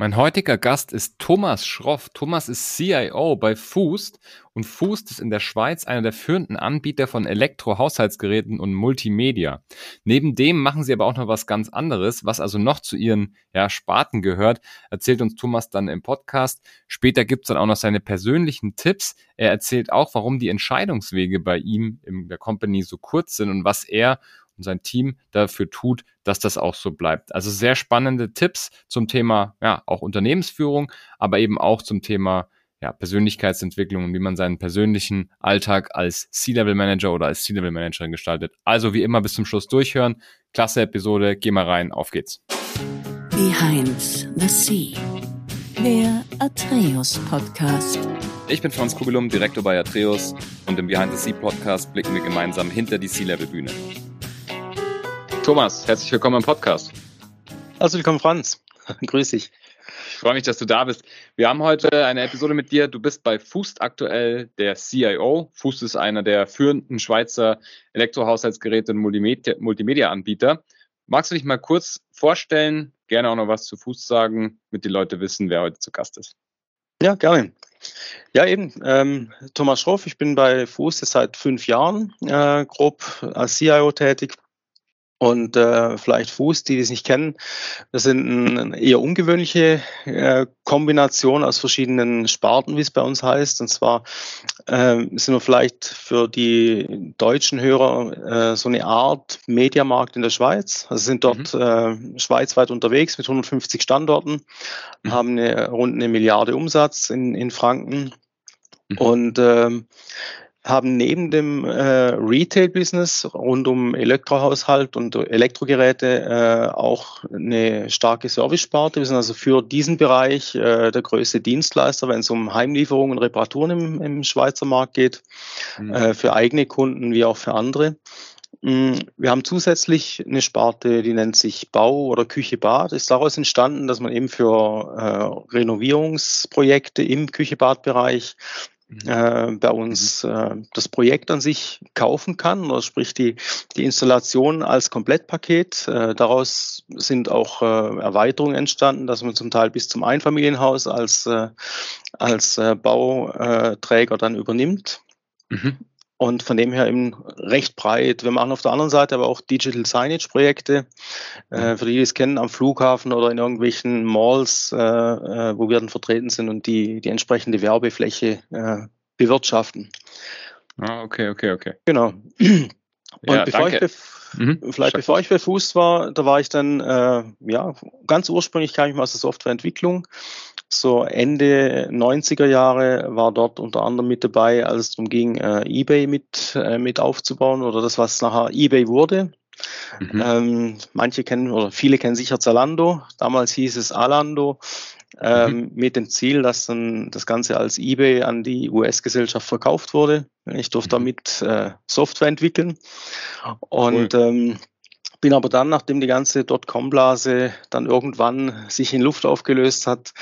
Mein heutiger Gast ist Thomas Schroff. Thomas ist CIO bei Foost und Foost ist in der Schweiz einer der führenden Anbieter von Elektrohaushaltsgeräten und Multimedia. Neben dem machen sie aber auch noch was ganz anderes, was also noch zu ihren ja, Sparten gehört, erzählt uns Thomas dann im Podcast. Später gibt's dann auch noch seine persönlichen Tipps. Er erzählt auch, warum die Entscheidungswege bei ihm in der Company so kurz sind und was er und sein Team dafür tut, dass das auch so bleibt. Also sehr spannende Tipps zum Thema, ja, auch Unternehmensführung, aber eben auch zum Thema ja, Persönlichkeitsentwicklung und wie man seinen persönlichen Alltag als C-Level-Manager oder als C-Level-Managerin gestaltet. Also wie immer bis zum Schluss durchhören. Klasse Episode, geh mal rein, auf geht's. Behind the Sea, der Atreus Podcast. Ich bin Franz Kugelum, Direktor bei Atreus und im Behind the Sea Podcast blicken wir gemeinsam hinter die C-Level-Bühne. Thomas, herzlich willkommen im Podcast. Also willkommen, Franz. Grüß dich. Ich freue mich, dass du da bist. Wir haben heute eine Episode mit dir. Du bist bei Fust aktuell der CIO. Fust ist einer der führenden Schweizer Elektrohaushaltsgeräte und Multimedia-Anbieter. Magst du dich mal kurz vorstellen? Gerne auch noch was zu Fust sagen, damit die Leute wissen, wer heute zu Gast ist. Ja, gerne. Ja, eben. Ähm, Thomas Schroff, ich bin bei Fuß seit fünf Jahren äh, grob als CIO tätig und äh, vielleicht Fuß, die das nicht kennen. Das sind eine eher ungewöhnliche äh, Kombination aus verschiedenen Sparten, wie es bei uns heißt. Und zwar äh, sind wir vielleicht für die deutschen Hörer äh, so eine Art Mediamarkt in der Schweiz. Also sind dort mhm. äh, schweizweit unterwegs mit 150 Standorten, mhm. haben eine, rund eine Milliarde Umsatz in, in Franken. Mhm. Und ähm, haben neben dem äh, Retail-Business rund um Elektrohaushalt und Elektrogeräte äh, auch eine starke Service-Sparte. Wir sind also für diesen Bereich äh, der größte Dienstleister, wenn es um Heimlieferungen und Reparaturen im, im Schweizer Markt geht, mhm. äh, für eigene Kunden wie auch für andere. Mm, wir haben zusätzlich eine Sparte, die nennt sich Bau oder Küche Bad. Ist daraus entstanden, dass man eben für äh, Renovierungsprojekte im Küche-Bad-Bereich Mhm. Äh, bei uns mhm. äh, das Projekt an sich kaufen kann, oder sprich die, die Installation als Komplettpaket. Äh, daraus sind auch äh, Erweiterungen entstanden, dass man zum Teil bis zum Einfamilienhaus als, äh, als äh, Bauträger dann übernimmt. Mhm. Und von dem her eben recht breit. Wir machen auf der anderen Seite aber auch Digital Signage Projekte, äh, für die, die es kennen, am Flughafen oder in irgendwelchen Malls, äh, äh, wo wir dann vertreten sind und die, die entsprechende Werbefläche äh, bewirtschaften. Ah, okay, okay, okay. Genau. Und ja, bevor danke. ich Mhm. Vielleicht bevor ich bei Fuß war, da war ich dann, äh, ja, ganz ursprünglich kam ich mal aus der Softwareentwicklung so Ende 90er Jahre war dort unter anderem mit dabei, als es darum ging, äh, eBay mit, äh, mit aufzubauen oder das, was nachher eBay wurde. Mhm. Ähm, manche kennen oder viele kennen sicher Zalando. Damals hieß es Alando. Ähm, mhm. mit dem Ziel, dass dann das Ganze als eBay an die US-Gesellschaft verkauft wurde. Ich durfte mhm. damit äh, Software entwickeln. Und cool. ähm, bin aber dann, nachdem die ganze Dotcom-Blase dann irgendwann sich in Luft aufgelöst hat,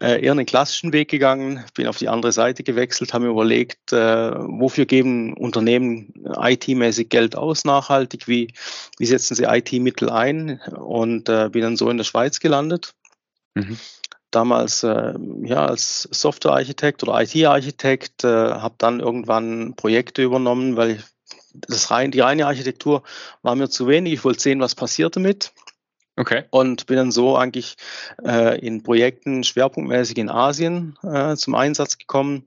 äh, eher einen klassischen Weg gegangen, bin auf die andere Seite gewechselt, habe mir überlegt, äh, wofür geben Unternehmen IT-mäßig Geld aus nachhaltig, wie, wie setzen sie IT-Mittel ein? Und äh, bin dann so in der Schweiz gelandet. Mhm. Damals äh, ja als Softwarearchitekt oder IT-Architekt, äh, habe dann irgendwann Projekte übernommen, weil ich das rein, die reine Architektur war mir zu wenig. Ich wollte sehen, was passiert damit. Okay. Und bin dann so eigentlich äh, in Projekten schwerpunktmäßig in Asien äh, zum Einsatz gekommen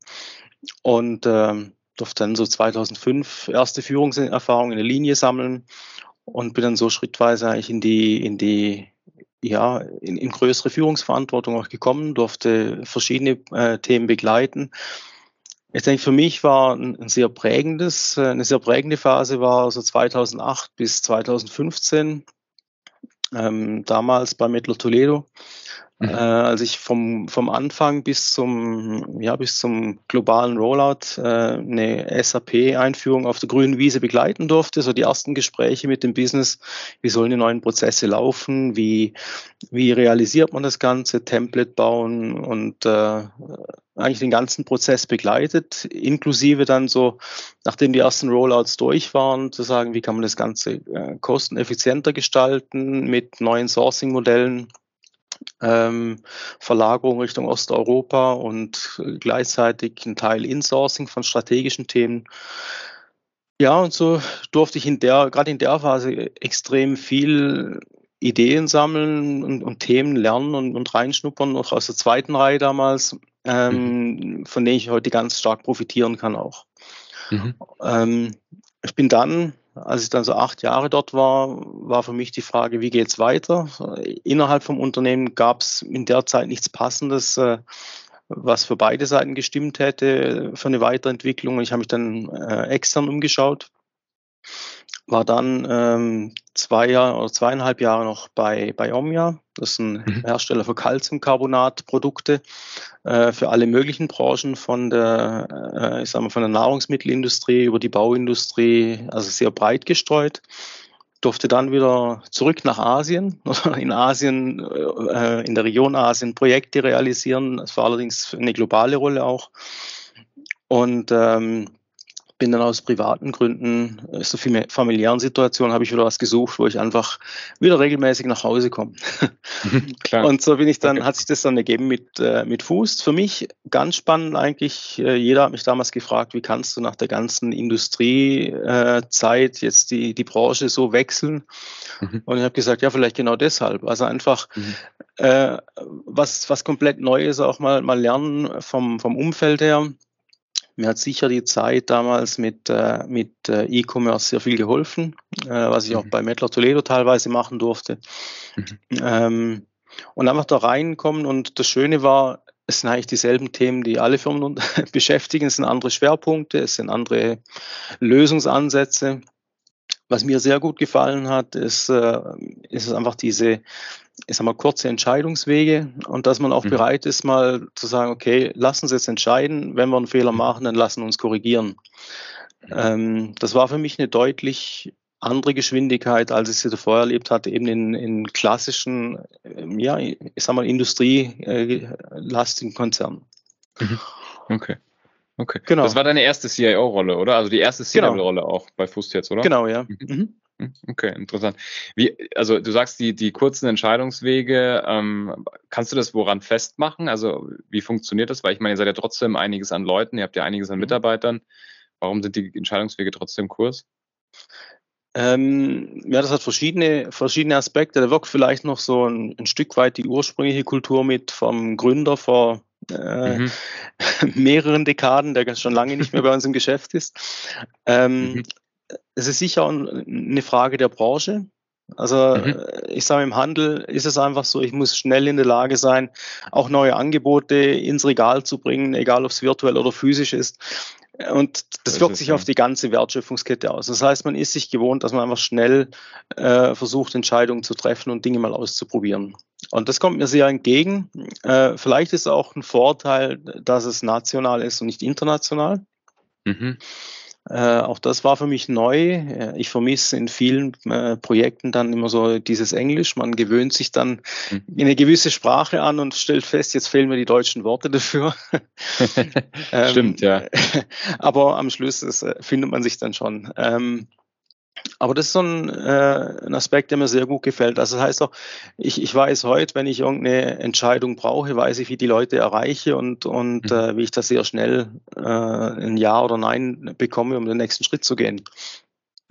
und äh, durfte dann so 2005 erste Führungserfahrungen in der Linie sammeln und bin dann so schrittweise eigentlich in die, in die ja, in, in größere Führungsverantwortung auch gekommen, durfte verschiedene äh, Themen begleiten ich denke, für mich war ein sehr prägendes, äh, eine sehr prägende Phase war so 2008 bis 2015. Ähm, damals bei Mettler Toledo Mhm. Äh, als ich vom, vom Anfang bis zum, ja, bis zum globalen Rollout äh, eine SAP-Einführung auf der grünen Wiese begleiten durfte, so die ersten Gespräche mit dem Business, wie sollen die neuen Prozesse laufen, wie, wie realisiert man das Ganze, Template bauen und äh, eigentlich den ganzen Prozess begleitet, inklusive dann so, nachdem die ersten Rollouts durch waren, zu sagen, wie kann man das Ganze äh, kosteneffizienter gestalten mit neuen Sourcing-Modellen ähm, Verlagerung Richtung Osteuropa und gleichzeitig ein Teil Insourcing von strategischen Themen. Ja, und so durfte ich in der, gerade in der Phase extrem viel Ideen sammeln und, und Themen lernen und, und, reinschnuppern, noch aus der zweiten Reihe damals, ähm, mhm. von denen ich heute ganz stark profitieren kann auch. Mhm. Ähm, ich bin dann als ich dann so acht Jahre dort war, war für mich die Frage, wie geht's weiter? Innerhalb vom Unternehmen gab es in der Zeit nichts Passendes, äh, was für beide Seiten gestimmt hätte für eine Weiterentwicklung. Ich habe mich dann äh, extern umgeschaut war dann ähm, zwei Jahre oder zweieinhalb Jahre noch bei, bei Omnia. Das ist ein mhm. Hersteller für Calciumcarbonat-Produkte äh, für alle möglichen Branchen, von der, äh, ich sag mal, von der Nahrungsmittelindustrie über die Bauindustrie, also sehr breit gestreut. Durfte dann wieder zurück nach Asien, in Asien, äh, in der Region Asien Projekte realisieren. Das war allerdings eine globale Rolle auch. Und ähm, bin dann aus privaten Gründen, äh, so viel mehr familiären Situationen, habe ich wieder was gesucht, wo ich einfach wieder regelmäßig nach Hause komme. Klar. Und so bin ich dann, okay. hat sich das dann ergeben mit, äh, mit Fuß. Für mich ganz spannend eigentlich, äh, jeder hat mich damals gefragt, wie kannst du nach der ganzen Industriezeit äh, jetzt die, die Branche so wechseln? Mhm. Und ich habe gesagt, ja, vielleicht genau deshalb. Also einfach mhm. äh, was, was komplett Neues auch mal, mal lernen vom, vom Umfeld her mir hat sicher die Zeit damals mit, äh, mit äh, E-Commerce sehr viel geholfen, äh, was ich auch mhm. bei Mettler Toledo teilweise machen durfte. Mhm. Ähm, und einfach da reinkommen und das Schöne war, es sind eigentlich dieselben Themen, die alle Firmen beschäftigen. Es sind andere Schwerpunkte, es sind andere Lösungsansätze. Was mir sehr gut gefallen hat, ist, äh, ist einfach diese, ich sag mal, kurze Entscheidungswege und dass man auch mhm. bereit ist, mal zu sagen, okay, lassen Sie jetzt entscheiden, wenn wir einen Fehler mhm. machen, dann lassen wir uns korrigieren. Mhm. Ähm, das war für mich eine deutlich andere Geschwindigkeit, als ich sie vorher erlebt hatte, eben in, in klassischen, ähm, ja, ich sag mal, industrielastigen Konzernen. Mhm. Okay. Okay. Genau. Das war deine erste CIO-Rolle, oder? Also die erste C-Level-Rolle genau. auch bei Fust jetzt, oder? Genau, ja. Mhm. mhm. Okay, interessant. Wie, also du sagst die, die kurzen Entscheidungswege, ähm, kannst du das woran festmachen? Also wie funktioniert das? Weil ich meine, ihr seid ja trotzdem einiges an Leuten, ihr habt ja einiges an mhm. Mitarbeitern. Warum sind die Entscheidungswege trotzdem kurz? Ähm, ja, das hat verschiedene, verschiedene Aspekte. Da wirkt vielleicht noch so ein, ein Stück weit die ursprüngliche Kultur mit vom Gründer vor äh, mhm. mehreren Dekaden, der schon lange nicht mehr bei uns im Geschäft ist. Ähm, mhm. Es ist sicher eine Frage der Branche. Also mhm. Äh, ich sage, im Handel ist es einfach so, ich muss schnell in der Lage sein, auch neue Angebote ins Regal zu bringen, egal ob es virtuell oder physisch ist. Und das, das wirkt sich auf die ganze Wertschöpfungskette aus. Das heißt, man ist sich gewohnt, dass man einfach schnell äh, versucht, Entscheidungen zu treffen und Dinge mal auszuprobieren. Und das kommt mir sehr entgegen. Äh, vielleicht ist auch ein Vorteil, dass es national ist und nicht international. Mhm. Äh, auch das war für mich neu. Äh, ich vermisse in vielen äh, Projekten dann immer so dieses Englisch. Man gewöhnt sich dann mhm. eine gewisse Sprache an und stellt fest, jetzt fehlen mir die deutschen Worte dafür. Stimmt, ähm, ja. Aber am Schluss ist, äh, findet man sich dann schon. Ähm, aber das ist so ein, äh, ein, Aspekt, der mir sehr gut gefällt. Also das heißt auch, ich, ich weiß heute, wenn ich irgendeine Entscheidung brauche, weiß ich, wie die Leute erreiche und, und mhm. äh, wie ich das sehr schnell äh, ein Ja oder Nein bekomme, um den nächsten Schritt zu gehen.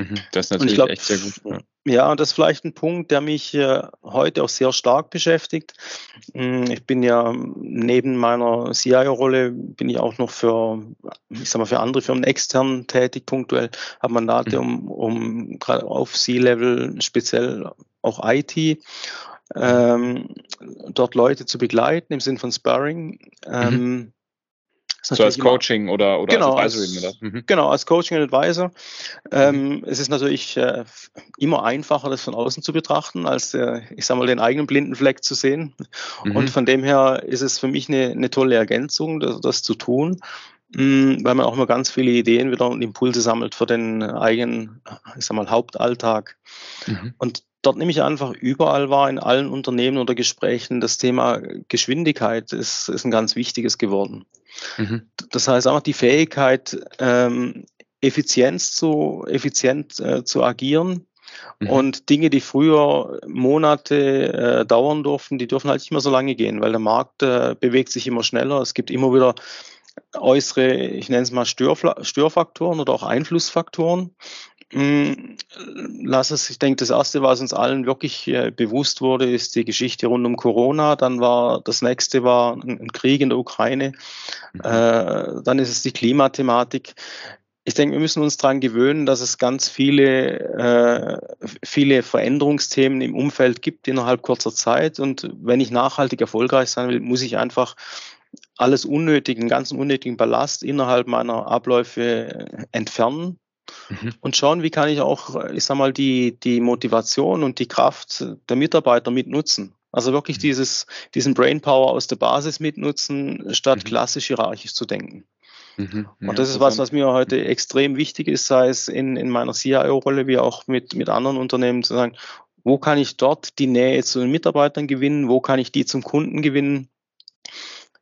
Mhm. Das ist natürlich glaub, echt sehr gut. Ja. ja, und das ist vielleicht ein Punkt, der mich äh, heute auch sehr stark beschäftigt. Hm, ich bin ja neben meiner CIO-Rolle bin ich auch noch für, ich sag mal, für andere Firmen extern tätig, punktuell, habe Mandate mhm. um, um gerade auf C-Level speziell auch IT ähm, dort Leute zu begleiten im Sinn von Sparring. Ähm, mhm. So als Coaching immer, oder, oder genau, als Advisory? Als, mhm. Genau, als Coaching und Advisor. Ähm, mhm. es ist natürlich äh, immer einfacher, das von außen zu betrachten, als äh, ich sage mal den eigenen blinden Fleck zu sehen. Mhm. Und von dem her ist es für mich eine, eine tolle Ergänzung, das, das zu tun mm, weil man auch immer ganz viele Ideen wieder und Impulse sammelt für den eigenen, ich sag mal, Hauptalltag. Mhm. Und dort nehme ich einfach überall wahr, in allen Unternehmen oder Gesprächen, das Thema Geschwindigkeit ist, ist ein ganz wichtiges geworden. Mhm. Das heißt einfach die Fähigkeit, ähm, Effizienz zu, effizient äh, zu agieren Mhm. Und Dinge, die früher Monate äh, dauern durften, die dürfen halt nicht mehr so lange gehen, weil der Markt äh, bewegt sich immer schneller. Es gibt immer wieder äußere, ich nenne es mal Störfla Störfaktoren oder auch Einflussfaktoren. Hm, lass es, ich denke, das erste, was uns allen wirklich äh, bewusst wurde, ist die Geschichte rund um Corona. Dann war das nächste war ein, ein Krieg in der Ukraine. Mhm. Äh, dann ist es die Klimathematik. Ich denke, wir müssen uns daran gewöhnen, dass es ganz viele, äh, viele Veränderungsthemen im Umfeld gibt innerhalb kurzer Zeit. Und wenn ich nachhaltig erfolgreich sein will, muss ich einfach alles unnötigen, ganzen unnötigen Ballast innerhalb meiner Abläufe entfernen mhm. und schauen, wie kann ich auch, ich sag mal, die, die Motivation und die Kraft der Mitarbeiter mitnutzen. Also wirklich mhm. dieses, diesen Brainpower aus der Basis mitnutzen, statt mhm. klassisch hierarchisch zu denken. Mhm. und das ist was, was mir heute extrem wichtig ist, sei es in, in meiner CIO-Rolle wie auch mit, mit anderen Unternehmen zu sagen, wo kann ich dort die Nähe zu den Mitarbeitern gewinnen, wo kann ich die zum Kunden gewinnen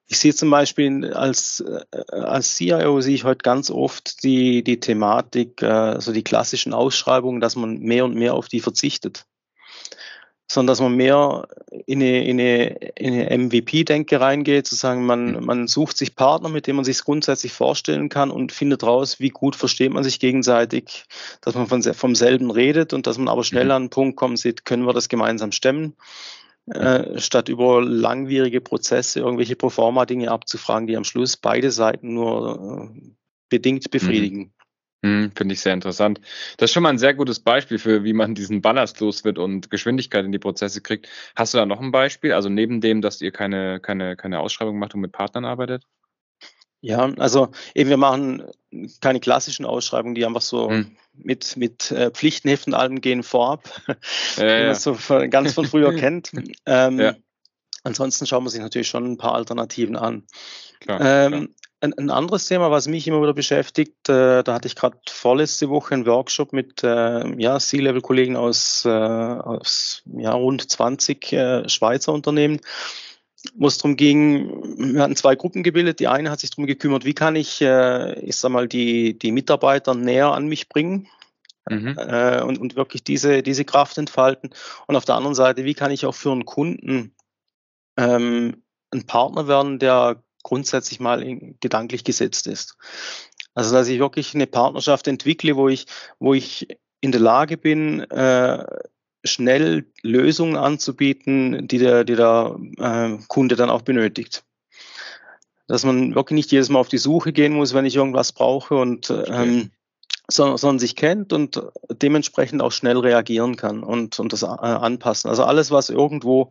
ich sehe zum Beispiel als, äh, als CIO sehe ich heute ganz oft die, die Thematik, also die klassischen Ausschreibungen, dass man mehr und mehr auf die verzichtet. Sondern dass man mehr in eine, in eine, in eine MVP-Denke reingeht, zu sagen, man, mhm. man sucht sich Partner, mit denen man sich grundsätzlich vorstellen kann und findet raus, wie gut versteht man sich gegenseitig, dass man von, vom selben redet und dass man aber schnell mhm. an einen Punkt kommt, sieht, können wir das gemeinsam stemmen äh, statt über langwierige Prozesse irgendwelche Proforma-Dinge abzufragen, die am Schluss beide Seiten nur äh, bedingt mhm. befriedigen. Mhm. Finde ich sehr interessant. Das ist schon mal ein sehr gutes Beispiel für, wie man diesen Ballast los wird und Geschwindigkeit in die Prozesse kriegt. Hast du da noch ein Beispiel? Also neben dem, dass ihr keine, keine, keine Ausschreibung macht und mit Partnern arbeitet? Ja, also eben wir machen keine klassischen Ausschreibungen, die einfach so hm. mit, mit äh, Pflichtenheften allem gehen vorab, ja, wie man es so von, ganz von früher kennt. Ähm, ja. Ansonsten schauen wir sich natürlich schon ein paar Alternativen an. Klar, ähm, klar. Ein, ein, anderes Thema, was mich immer wieder beschäftigt, äh, da hatte ich gerade vorletzte Woche einen Workshop mit äh, ja, C-Level-Kollegen aus, äh, aus ja, rund 20 äh, Schweizer Unternehmen wo es darum ging, wir hatten zwei Gruppen gebildet. Die eine hat sich darum gekümmert, wie kann ich, äh, ich sag mal, die, die Mitarbeiter näher an mich bringen mhm. äh, und, und wirklich diese, diese Kraft entfalten. Und auf der anderen Seite, wie kann ich auch für einen Kunden ähm, ein Partner werden, der grundsätzlich mal gedanklich gesetzt ist. Also dass ich wirklich eine Partnerschaft entwickle, wo ich, wo ich in der Lage bin, äh, schnell Lösungen anzubieten, die der, die der äh, Kunde dann auch benötigt. Dass man wirklich nicht jedes Mal auf die Suche gehen muss, wenn ich irgendwas brauche und ähm, sondern, sondern sich kennt und dementsprechend auch schnell reagieren kann und, und das äh, anpassen. Also alles, was irgendwo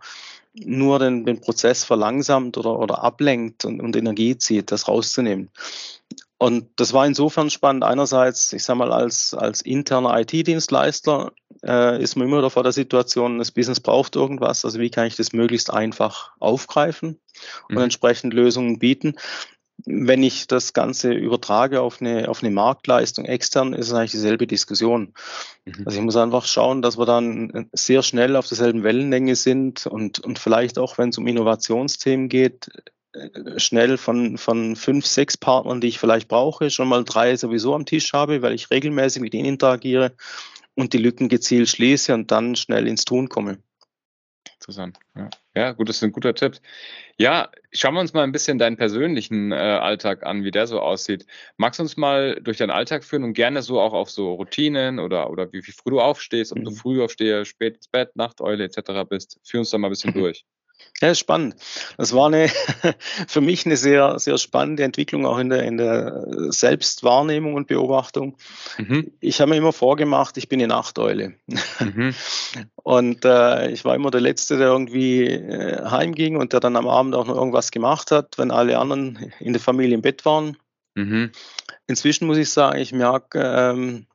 nur den, den Prozess verlangsamt oder, oder ablenkt und, und Energie zieht, das rauszunehmen. Und das war insofern spannend. Einerseits, ich sage mal, als, als interner IT-Dienstleister äh, ist man immer wieder vor der Situation, das Business braucht irgendwas. Also wie kann ich das möglichst einfach aufgreifen und mhm. entsprechend Lösungen bieten? Wenn ich das Ganze übertrage auf eine, auf eine Marktleistung extern, ist es eigentlich dieselbe Diskussion. Mhm. Also ich muss einfach schauen, dass wir dann sehr schnell auf derselben Wellenlänge sind und, und vielleicht auch, wenn es um Innovationsthemen geht, schnell von, von fünf, sechs Partnern, die ich vielleicht brauche, schon mal drei sowieso am Tisch habe, weil ich regelmäßig mit ihnen interagiere und die Lücken gezielt schließe und dann schnell ins Tun komme. Interessant. Ja, ja gut, das ist ein guter Tipp. Ja, schauen wir uns mal ein bisschen deinen persönlichen äh, Alltag an, wie der so aussieht. Magst du uns mal durch deinen Alltag führen und gerne so auch auf so Routinen oder, oder wie, wie früh du aufstehst, ob mhm. du früh aufstehst, spät ins Bett, Nachteule etc. bist? Führ uns da mal ein bisschen durch. Ja, spannend. Das war eine, für mich eine sehr, sehr spannende Entwicklung auch in der, in der Selbstwahrnehmung und Beobachtung. Mhm. Ich habe mir immer vorgemacht, ich bin eine Nachteule. Mhm. Und äh, ich war immer der Letzte, der irgendwie äh, heimging und der dann am Abend auch noch irgendwas gemacht hat, wenn alle anderen in der Familie im Bett waren. Mhm. Inzwischen muss ich sagen, ich merke, ähm,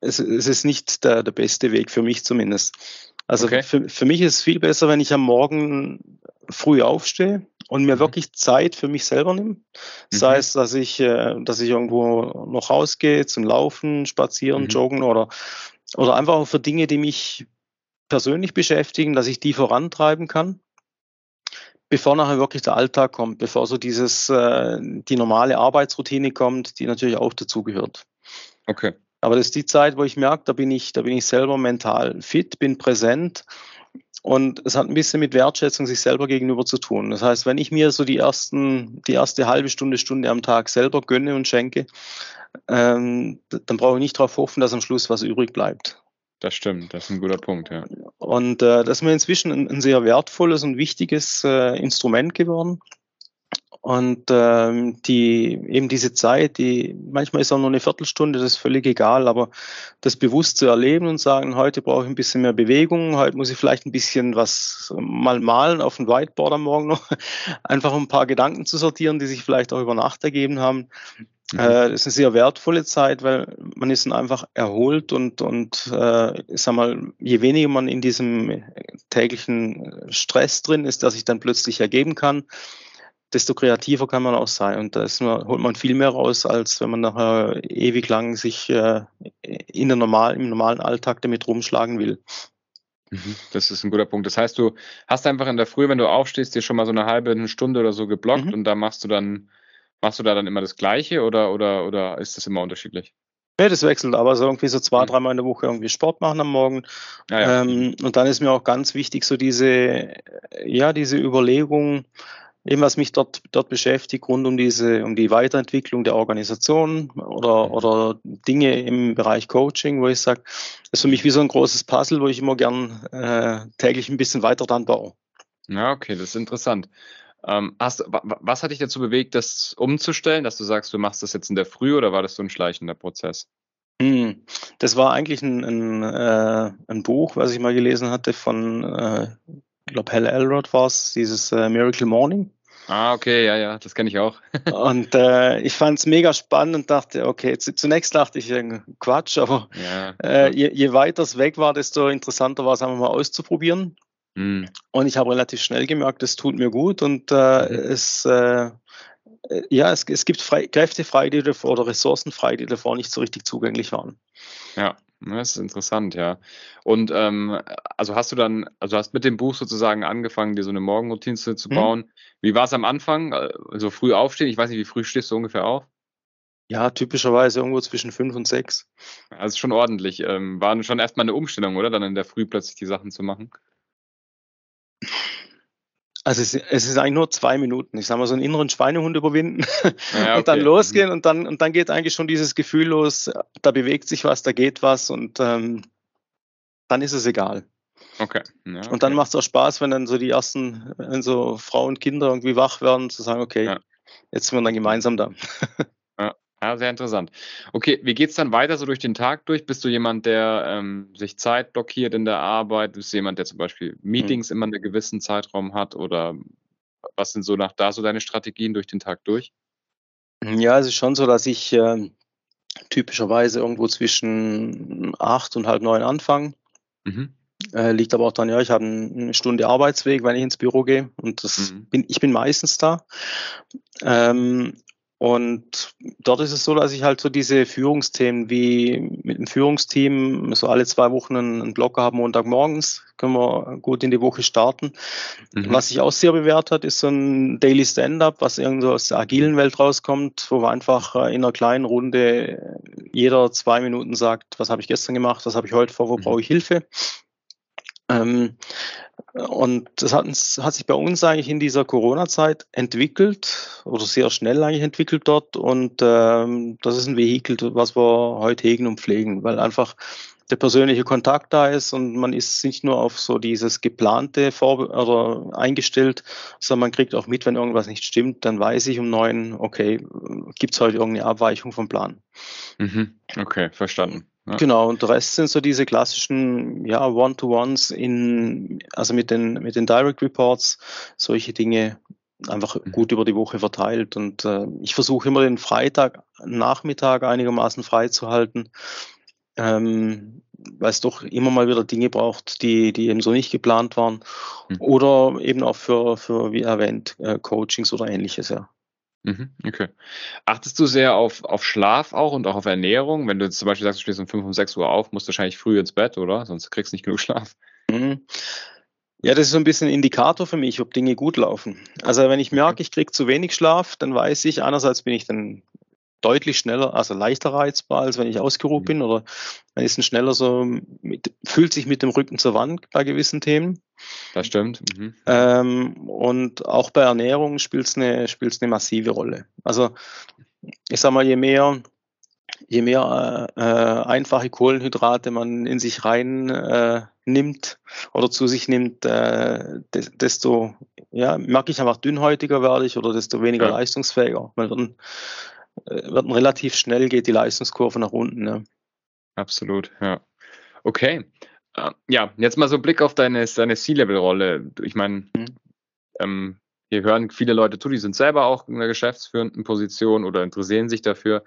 es, es, ist nicht der, der beste Weg für mich zumindest. Also okay. für, für mich ist es viel besser, wenn ich am Morgen früh aufstehe und mir mhm. wirklich Zeit für mich selber nehme. Mhm. Sei es, dass ich, äh, dass ich irgendwo noch rausgehe zum Laufen, Spazieren, mhm. Joggen oder, oder einfach auch für Dinge, die mich persönlich beschäftigen, dass ich die vorantreiben kann, bevor nachher wirklich der Alltag kommt, bevor so dieses, äh, die normale Arbeitsroutine kommt, die natürlich auch dazugehört. Okay. Aber das ist die Zeit, wo ich merke, da bin ich, da bin ich selber mental fit, bin präsent und es hat ein bisschen mit Wertschätzung sich selber gegenüber zu tun. Das heißt, wenn ich mir so die ersten, die erste halbe Stunde, Stunde am Tag selber gönne und schenke, ähm, dann brauche ich nicht darauf hoffen, dass am Schluss was übrig bleibt. Das stimmt, das ist ein guter Punkt, ja. Und äh, das ist mir inzwischen ein, ein sehr wertvolles und wichtiges äh, Instrument geworden. Und ähm, die eben diese Zeit, die manchmal ist auch nur eine Viertelstunde, das ist völlig egal, aber das bewusst zu erleben und sagen, heute brauche ich ein bisschen mehr Bewegung, heute muss ich vielleicht ein bisschen was mal malen auf dem Whiteboard am Morgen noch, einfach um ein paar Gedanken zu sortieren, die sich vielleicht auch über Nacht ergeben haben. Mhm. Äh, das ist eine sehr wertvolle Zeit, weil man ist dann einfach erholt und, und äh, ich sag mal, je weniger man in diesem täglichen Stress drin ist, der sich dann plötzlich ergeben kann, desto kreativer kann man auch sein. Und da ist man, holt man viel mehr raus, als wenn man nachher ewig lang sich äh, in der normal, im normalen Alltag damit rumschlagen will. Mhm, das ist ein guter Punkt. Das heißt, du hast einfach in der Früh, wenn du aufstehst, dir schon mal so eine halbe eine Stunde oder so geblockt mhm. und da machst du dann, machst du da dann immer das Gleiche oder, oder, oder ist das immer unterschiedlich? Ja, das wechselt, aber so irgendwie so zwei, mhm. dreimal in der Woche irgendwie Sport machen am Morgen. Ah, ja. ähm, und dann ist mir auch ganz wichtig, so diese, ja, diese Überlegung, eben was mich dort, dort beschäftigt, rund um diese, um die Weiterentwicklung der Organisation oder, oder Dinge im Bereich Coaching, wo ich sage, das ist für mich wie so ein großes Puzzle, wo ich immer gern äh, täglich ein bisschen weiter dran baue. Ja, okay, das ist interessant. Ähm, hast, was hat dich dazu bewegt, das umzustellen, dass du sagst, du machst das jetzt in der Früh oder war das so ein schleichender Prozess? Hm, das war eigentlich ein, ein, äh, ein Buch, was ich mal gelesen hatte von, äh, ich glaube, Hal Elrod war es, dieses äh, Miracle Morning. Ah, okay, ja, ja, das kenne ich auch. und äh, ich fand es mega spannend und dachte, okay, zunächst dachte ich, Quatsch, aber ja, äh, je, je, weiter es weg war, desto interessanter war es einfach mal auszuprobieren. Mhm. Und ich habe relativ schnell gemerkt, es tut mir gut und äh, mhm. es, äh, ja, es, es gibt frei, Kräfte frei, die davor, oder Ressourcen frei, die davor nicht so richtig zugänglich waren. Ja, das ist interessant, ja. Und ähm, also hast du dann, also hast mit dem Buch sozusagen angefangen, dir so eine Morgenroutine zu, zu mhm. bauen. Mhm. Wie war es am Anfang? Also früh aufstehen? Ich weiß nicht, wie früh stehst du ungefähr auf? Ja, typischerweise irgendwo zwischen fünf und sechs. Also schon ordentlich. Ähm, war schon erstmal eine Umstellung, oder? Dann in der Früh plötzlich die Sachen zu machen. Also es, es, ist eigentlich nur zwei Minuten. Ich sage mal, so einen inneren Schweinehund überwinden ja, okay. und dann losgehen und dann, und dann geht eigentlich schon dieses Gefühl los, da bewegt sich was, da geht was und ähm, dann ist es egal. Okay. Ja, okay. Und dann macht es auch Spaß, wenn dann so die ersten, wenn so Frauen und Kinder irgendwie wach werden, zu sagen, okay, ja. jetzt sind wir dann gemeinsam da. Ja, sehr interessant. Okay, wie geht es dann weiter so durch den Tag durch? Bist du jemand, der ähm, sich Zeit blockiert in der Arbeit? Bist du jemand, der zum Beispiel hm. Meetings mhm. immer einen gewissen Zeitraum hat? Oder was sind so nach da so deine Strategien durch den Tag durch? Ja, es ist schon so, dass ich äh, typischerweise irgendwo zwischen acht und halb neun anfange. Mhm. Äh, liegt aber auch daran, ja, ich habe eine Stunde Arbeitsweg, wenn ich ins Büro gehe und das mhm. bin, ich bin meistens da. Ähm, und dort ist es so, dass ich halt so diese Führungsthemen wie mit dem Führungsteam so alle zwei Wochen einen Blocker habe, Montagmorgens, können wir gut in die Woche starten. Mhm. Was sich auch sehr bewährt hat, ist so ein Daily Stand-up, was irgendwo aus der agilen Welt rauskommt, wo wir einfach äh, in einer kleinen Runde jeder zwei Minuten sagt, was habe ich gestern gemacht, was habe ich heute vor, wo mhm. brauche ich Hilfe. Ähm, und das hat, hat, sich bei uns eigentlich in dieser Corona-Zeit entwickelt oder sehr schnell eigentlich entwickelt dort. Und ähm, das ist ein Vehikel, was wir heute hegen und pflegen, weil einfach der persönliche Kontakt da ist und man ist nicht nur auf so dieses geplante vor oder eingestellt, sondern man kriegt auch mit, wenn irgendwas nicht stimmt, dann weiß ich um neun, okay, gibt es heute irgendeine Abweichung vom Plan. Mhm. Okay, verstanden. Ja. Genau, und der Rest sind so diese klassischen ja, One-to-Ones in, also mit den, mit den Direct Reports, solche Dinge einfach mhm. gut über die Woche verteilt. Und äh, ich versuche immer den Freitag, Nachmittag einigermaßen frei zu halten, ähm, weil es doch immer mal wieder Dinge braucht, die, die eben so nicht geplant waren. Mhm. Oder eben auch für, für wie erwähnt, äh, Coachings oder ähnliches, ja. Mhm, okay. Achtest du sehr auf, auf Schlaf auch und auch auf Ernährung? Wenn du jetzt zum Beispiel sagst, du stehst um 5 um 6 Uhr auf, musst du wahrscheinlich früh ins Bett, oder? Sonst kriegst du nicht genug Schlaf. Mhm. Ja, das ist so ein bisschen ein Indikator für mich, ob Dinge gut laufen. Also wenn ich merke, ich kriege zu wenig Schlaf, dann weiß ich, einerseits bin ich dann deutlich schneller, also leichter reizbar, als wenn ich ausgeruht mhm. bin oder man ist schneller so, mit, fühlt sich mit dem Rücken zur Wand bei gewissen Themen. Das stimmt. Mhm. Ähm, und auch bei Ernährung spielt es eine, spielt's eine massive Rolle. Also ich sag mal, je mehr, je mehr äh, äh einfache Kohlenhydrate man in sich rein äh, nimmt oder zu sich nimmt, äh, desto ja, merke ich einfach dünnhäutiger werde ich oder desto weniger ja. leistungsfähiger. Man wird, äh, wird relativ schnell geht die Leistungskurve nach unten. Ja. Absolut, ja. Okay. Uh, ja, jetzt mal so Blick auf deine, deine C-Level-Rolle. Ich meine, mhm. ähm, hier hören viele Leute zu, die sind selber auch in einer geschäftsführenden Position oder interessieren sich dafür.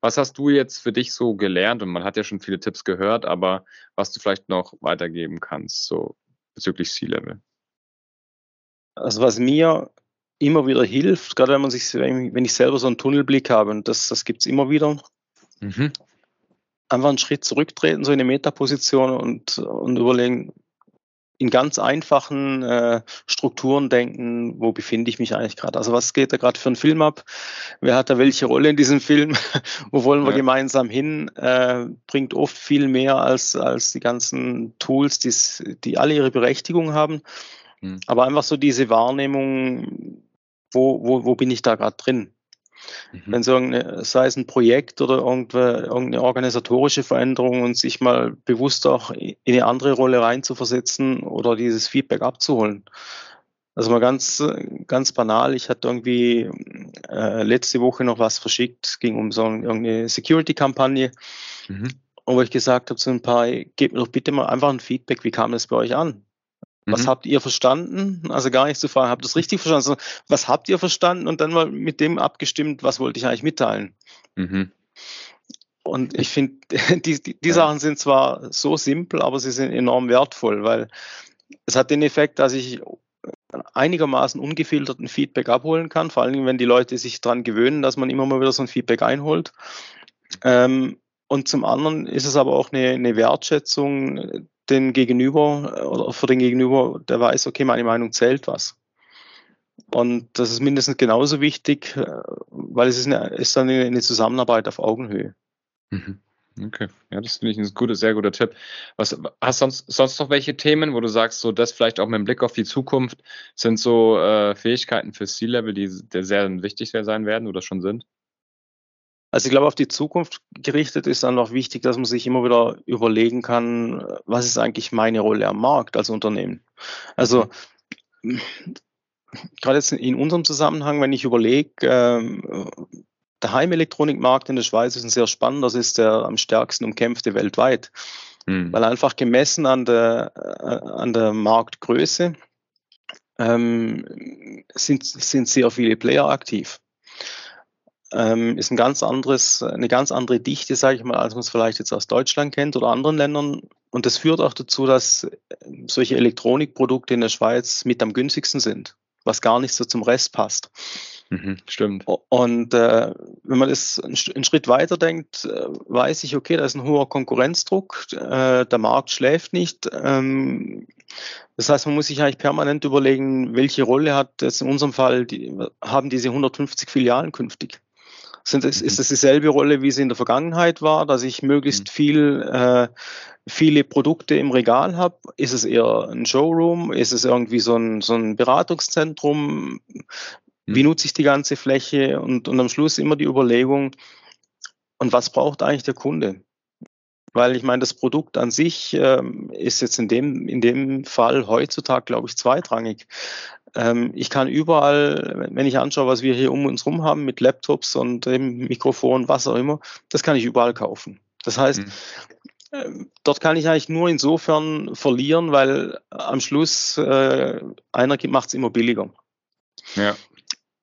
Was hast du jetzt für dich so gelernt? Und man hat ja schon viele Tipps gehört, aber was du vielleicht noch weitergeben kannst, so bezüglich C-Level? Also was mir immer wieder hilft, gerade wenn man sich, wenn ich selber so einen Tunnelblick habe, und das, das gibt es immer wieder, mhm. einfach einen Schritt zurücktreten, so in eine Metaposition und, und überlegen, in ganz einfachen äh, Strukturen denken, wo befinde ich mich eigentlich gerade? Also was geht da gerade für einen Film ab? Wer hat da welche Rolle in diesem Film? wo wollen wir ja. gemeinsam hin? Äh, bringt oft viel mehr als, als die ganzen Tools, die alle ihre Berechtigung haben. Mhm. Aber einfach so diese Wahrnehmung, wo, wo, wo bin ich da gerade drin? Mhm. Wenn so sei es ein Projekt oder irgendeine organisatorische Veränderung und sich mal bewusst auch in eine andere Rolle reinzuversetzen oder dieses Feedback abzuholen. Also mal ganz, ganz banal, ich hatte irgendwie äh, letzte Woche noch was verschickt, ging um so eine, Security-Kampagne, mhm. wo ich gesagt habe zu ein paar, gebt mir doch bitte mal einfach ein Feedback, wie kam das bei euch an? Was mhm. habt ihr verstanden? Also gar nicht zu fragen, habt ihr das richtig verstanden? Also, was habt ihr verstanden? Und dann mal mit dem abgestimmt, was wollte ich eigentlich mitteilen? Mhm. Und ich finde, die, die, die ja. Sachen sind zwar so simpel, aber sie sind enorm wertvoll, weil es hat den Effekt, dass ich einigermaßen ungefilterten Feedback abholen kann, vor allem wenn die Leute sich daran gewöhnen, dass man immer mal wieder so ein Feedback einholt. Ähm, und zum anderen ist es aber auch eine, eine Wertschätzung den Gegenüber äh, oder für den Gegenüber, der weiß, okay, meine Meinung zählt was. Und das ist mindestens genauso wichtig, äh, weil es ist, eine, ist dann eine Zusammenarbeit auf Augenhöhe. Mhm. Okay, ja, das finde ich ein guter, sehr guter Tipp. Was hast sonst sonst noch welche Themen, wo du sagst, so das vielleicht auch mit Blick auf die Zukunft sind so äh, Fähigkeiten für C-Level, die sehr wichtig sein werden oder schon sind? Also ich glaube, auf die Zukunft gerichtet ist dann noch wichtig, dass man sich immer wieder überlegen kann, was ist eigentlich meine Rolle am Markt als Unternehmen. Also gerade jetzt in unserem Zusammenhang, wenn ich überlege, ähm, der Heimelektronikmarkt in der Schweiz ist ein sehr spannender, das ist der am stärksten umkämpfte weltweit, mhm. weil einfach gemessen an der, äh, an der Marktgröße ähm, sind, sind sehr viele Player aktiv ähm, ist ein ganz anderes, eine ganz andere Dichte, sage ich mal, als man es vielleicht jetzt aus Deutschland kennt oder anderen Ländern. Und das führt auch dazu, dass solche Elektronikprodukte in der Schweiz mit am günstigsten sind, was gar nicht so zum Rest passt. Mhm, stimmt. Und äh, wenn man das einen, Schritt weiter denkt, äh, weiß ich, okay, da ist ein hoher Konkurrenzdruck, äh, der Markt schläft nicht. Ähm, das heißt, man muss sich eigentlich permanent überlegen, welche Rolle hat jetzt in unserem Fall, die, haben diese 150 Filialen künftig? Sind es, ist es dieselbe Rolle, wie sie in der Vergangenheit war, dass ich möglichst mhm. viel, äh, viele Produkte im Regal habe? Ist es eher ein Showroom? Ist es irgendwie so ein, so ein Beratungszentrum? Wie mhm. nutze ich die ganze Fläche? Und, und am Schluss immer die Überlegung, und was braucht eigentlich der Kunde? Weil ich meine, das Produkt an sich ähm, ist jetzt in dem, in dem Fall heutzutage, glaube ich, zweitrangig. Ähm, ich kann überall, wenn ich anschaue, was wir hier um uns herum haben mit Laptops und eben Mikrofon, was auch immer, das kann ich überall kaufen. Das heißt, mhm. Ähm, dort kann ich eigentlich nur insofern verlieren, weil am Schluss äh, einer macht es immer billiger. Ja.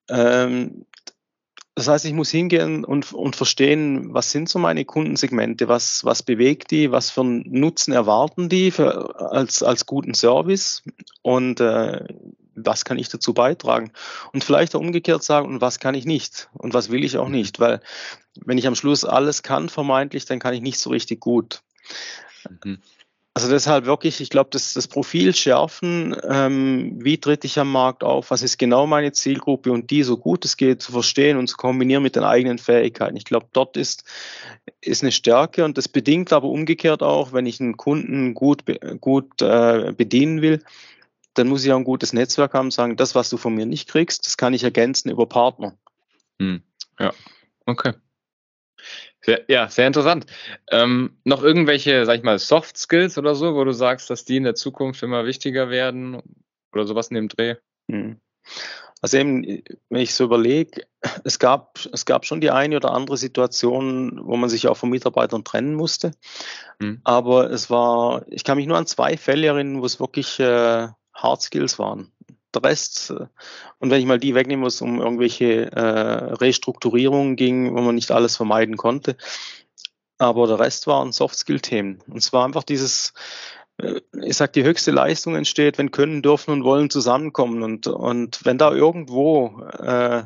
Ähm, das heißt, ich muss hingehen und, und verstehen, was sind so meine Kundensegmente, was, was bewegt die, was für einen Nutzen erwarten die für, als, als guten Service und äh, was kann ich dazu beitragen? Und vielleicht auch umgekehrt sagen, und was kann ich nicht? Und was will ich auch nicht? Weil wenn ich am Schluss alles kann, vermeintlich, dann kann ich nicht so richtig gut. Mhm. Also deshalb wirklich, ich glaube, das, das Profil schärfen, ähm, wie tritt ich am Markt auf, was ist genau meine Zielgruppe und die so gut es geht zu verstehen und zu kombinieren mit den eigenen Fähigkeiten. Ich glaube, dort ist, ist eine Stärke und das bedingt aber umgekehrt auch, wenn ich einen Kunden gut, gut äh, bedienen will, dann muss ich auch ein gutes Netzwerk haben, sagen, das, was du von mir nicht kriegst, das kann ich ergänzen über Partner. Hm. Ja, okay. Sehr, ja, sehr interessant. Ähm, noch irgendwelche, sag ich mal, Soft Skills oder so, wo du sagst, dass die in der Zukunft immer wichtiger werden oder sowas in dem Dreh? Hm. Also eben, wenn ich so überlege, es gab, es gab schon die eine oder andere Situation, wo man sich auch von Mitarbeitern trennen musste. Hm. Aber es war, ich kann mich nur an zwei Fälle erinnern, wo es wirklich äh, Hard Skills waren der Rest, äh, und wenn ich mal die wegnehmen muss, um irgendwelche äh, Restrukturierungen ging, wo man nicht alles vermeiden konnte, aber der Rest waren Soft-Skill-Themen. Und zwar einfach dieses, äh, ich sag, die höchste Leistung entsteht, wenn Können, Dürfen und Wollen zusammenkommen. Und, und wenn da irgendwo äh,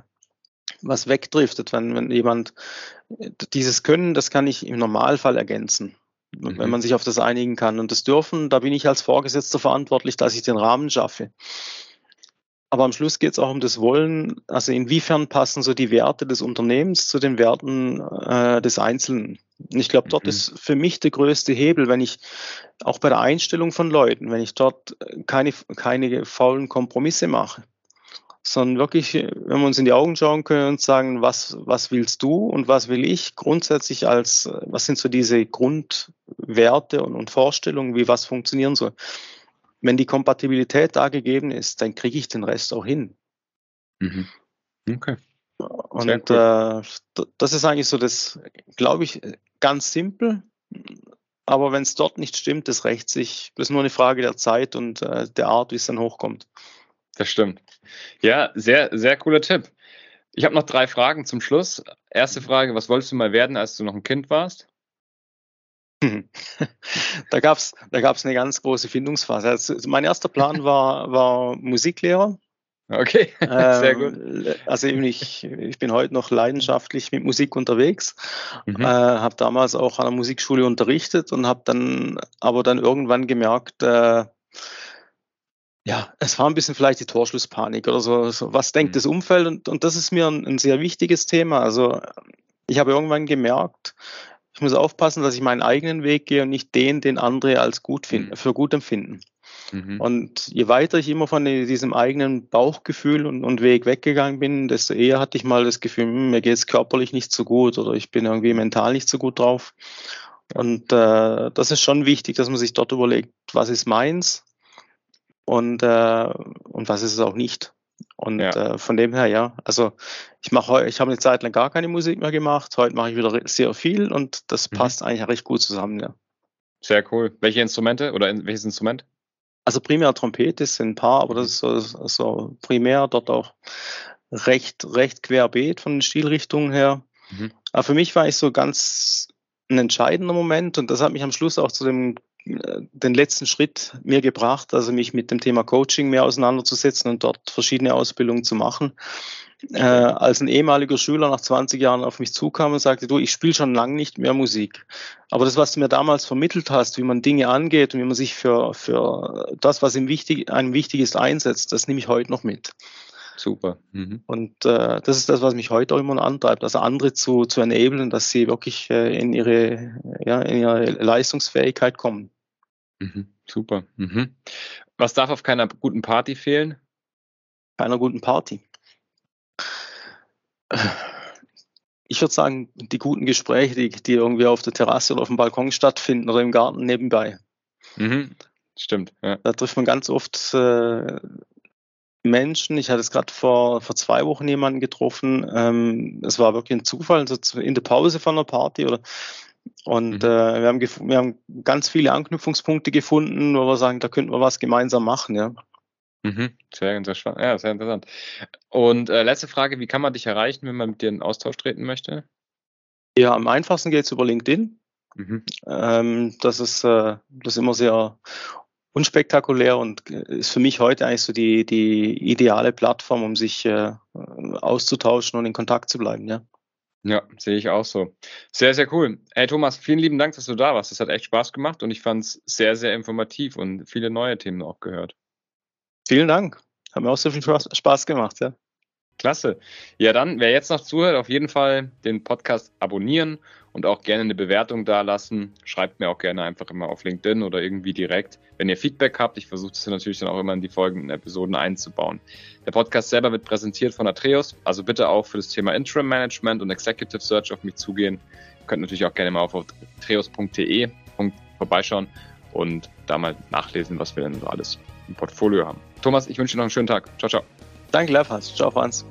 was wegdriftet, wenn, wenn jemand dieses Können, das kann ich im Normalfall ergänzen. Mhm. Wenn man sich auf das einigen kann. Und das Dürfen, da bin ich als Vorgesetzter verantwortlich, dass ich den Rahmen schaffe. Aber am Schluss geht es auch um das Wollen, also inwiefern passen so die Werte des Unternehmens zu den Werten äh, des Einzelnen. Und ich glaube, dort mhm. ist für mich der größte Hebel, wenn ich auch bei der Einstellung von Leuten, wenn ich dort keine, keine faulen Kompromisse mache, sondern wirklich, wenn wir uns in die Augen schauen können und sagen, was, was willst du und was will ich grundsätzlich als, was sind so diese Grundwerte und, und Vorstellungen, wie was funktionieren soll wenn die Kompatibilität da gegeben ist, dann kriege ich den Rest auch hin. Mhm. Okay. Und cool. äh, das ist eigentlich so das, glaube ich, ganz simpel. Aber wenn es dort nicht stimmt, das rächt sich. Das ist nur eine Frage der Zeit und äh, der Art, wie es dann hochkommt. Das stimmt. Ja, sehr, sehr cooler Tipp. Ich habe noch drei Fragen zum Schluss. Erste Frage, was wolltest du mal werden, als du noch ein Kind warst? da gab es da gab's eine ganz große Findungsphase. Also mein erster Plan war, war Musiklehrer. Okay, sehr gut. Ähm, also ich, ich bin heute noch leidenschaftlich mit Musik unterwegs, mhm. äh, habe damals auch an der Musikschule unterrichtet und habe dann aber dann irgendwann gemerkt, äh, ja, es war ein bisschen vielleicht die Torschlusspanik oder so. so was denkt mhm. das Umfeld? Und, und das ist mir ein, ein sehr wichtiges Thema. Also ich habe irgendwann gemerkt, ich muss aufpassen, dass ich meinen eigenen Weg gehe und nicht den, den andere als gut finden, mhm. für gut empfinden. Mhm. Und je weiter ich immer von diesem eigenen Bauchgefühl und, und, Weg weggegangen bin, desto eher hatte ich mal das Gefühl, hm, mir geht es körperlich nicht so gut oder ich bin irgendwie mental nicht so gut drauf. Und äh, das ist schon wichtig, dass man sich dort überlegt, was ist meins und, äh, und was ist es auch nicht. Und ja. äh, von dem her, ja, also ich mache ich habe eine Zeit lang gar keine Musik mehr gemacht. Heute mache ich wieder sehr viel und das mhm. passt eigentlich recht gut zusammen, ja. Sehr cool. Welche Instrumente oder in, welches Instrument? Also primär Trompete sind ein paar, aber das ist so, so primär dort auch recht, recht querbeet von den Stilrichtungen her. Mhm. Aber für mich war ich so ganz ein entscheidender Moment und das hat mich am Schluss auch zu dem den letzten Schritt mir gebracht, also mich mit dem Thema Coaching mehr auseinanderzusetzen und dort verschiedene Ausbildungen zu machen. Äh, als ein ehemaliger Schüler nach 20 Jahren auf mich zukam und sagte, du, ich spiele schon lange nicht mehr Musik. Aber das, was du mir damals vermittelt hast, wie man Dinge angeht und wie man sich für, für das, was ihm wichtig, einem wichtig ist, einsetzt, das nehme ich heute noch mit. Super. Mhm. Und äh, das ist das, was mich heute auch immer antreibt, also andere zu, zu enablen, dass sie wirklich äh, in, ihre, ja, in ihre Leistungsfähigkeit kommen. Mhm. Super. Mhm. Was darf auf keiner guten Party fehlen? Keiner guten Party. Ich würde sagen, die guten Gespräche, die, die irgendwie auf der Terrasse oder auf dem Balkon stattfinden oder im Garten nebenbei. Mhm. Stimmt. Ja. Da trifft man ganz oft äh, Menschen. Ich hatte es gerade vor, vor zwei Wochen jemanden getroffen. Ähm, es war wirklich ein Zufall, so in der Pause von einer Party oder und mhm. äh, wir, haben wir haben ganz viele Anknüpfungspunkte gefunden, wo wir sagen, da könnten wir was gemeinsam machen, ja. Mhm. Sehr interessant. Ja, sehr interessant. Und äh, letzte Frage, wie kann man dich erreichen, wenn man mit dir in Austausch treten möchte? Ja, am einfachsten geht es über LinkedIn. Mhm. Ähm, das, ist, äh, das ist immer sehr unspektakulär und ist für mich heute eigentlich so die, die ideale Plattform, um sich äh, auszutauschen und in Kontakt zu bleiben, ja. Ja, sehe ich auch so. Sehr, sehr cool. Hey Thomas, vielen lieben Dank, dass du da warst. Das hat echt Spaß gemacht und ich fand es sehr, sehr informativ und viele neue Themen auch gehört. Vielen Dank. Hat mir auch sehr viel Spaß gemacht, ja. Klasse. Ja, dann, wer jetzt noch zuhört, auf jeden Fall den Podcast abonnieren und auch gerne eine Bewertung dalassen. Schreibt mir auch gerne einfach immer auf LinkedIn oder irgendwie direkt, wenn ihr Feedback habt. Ich versuche das natürlich dann auch immer in die folgenden Episoden einzubauen. Der Podcast selber wird präsentiert von Atreus, also bitte auch für das Thema Interim Management und Executive Search auf mich zugehen. Ihr könnt natürlich auch gerne mal auf atreus.de vorbeischauen und da mal nachlesen, was wir denn so alles im Portfolio haben. Thomas, ich wünsche dir noch einen schönen Tag. Ciao, ciao. Danke, Lefas. Ciao, Franz.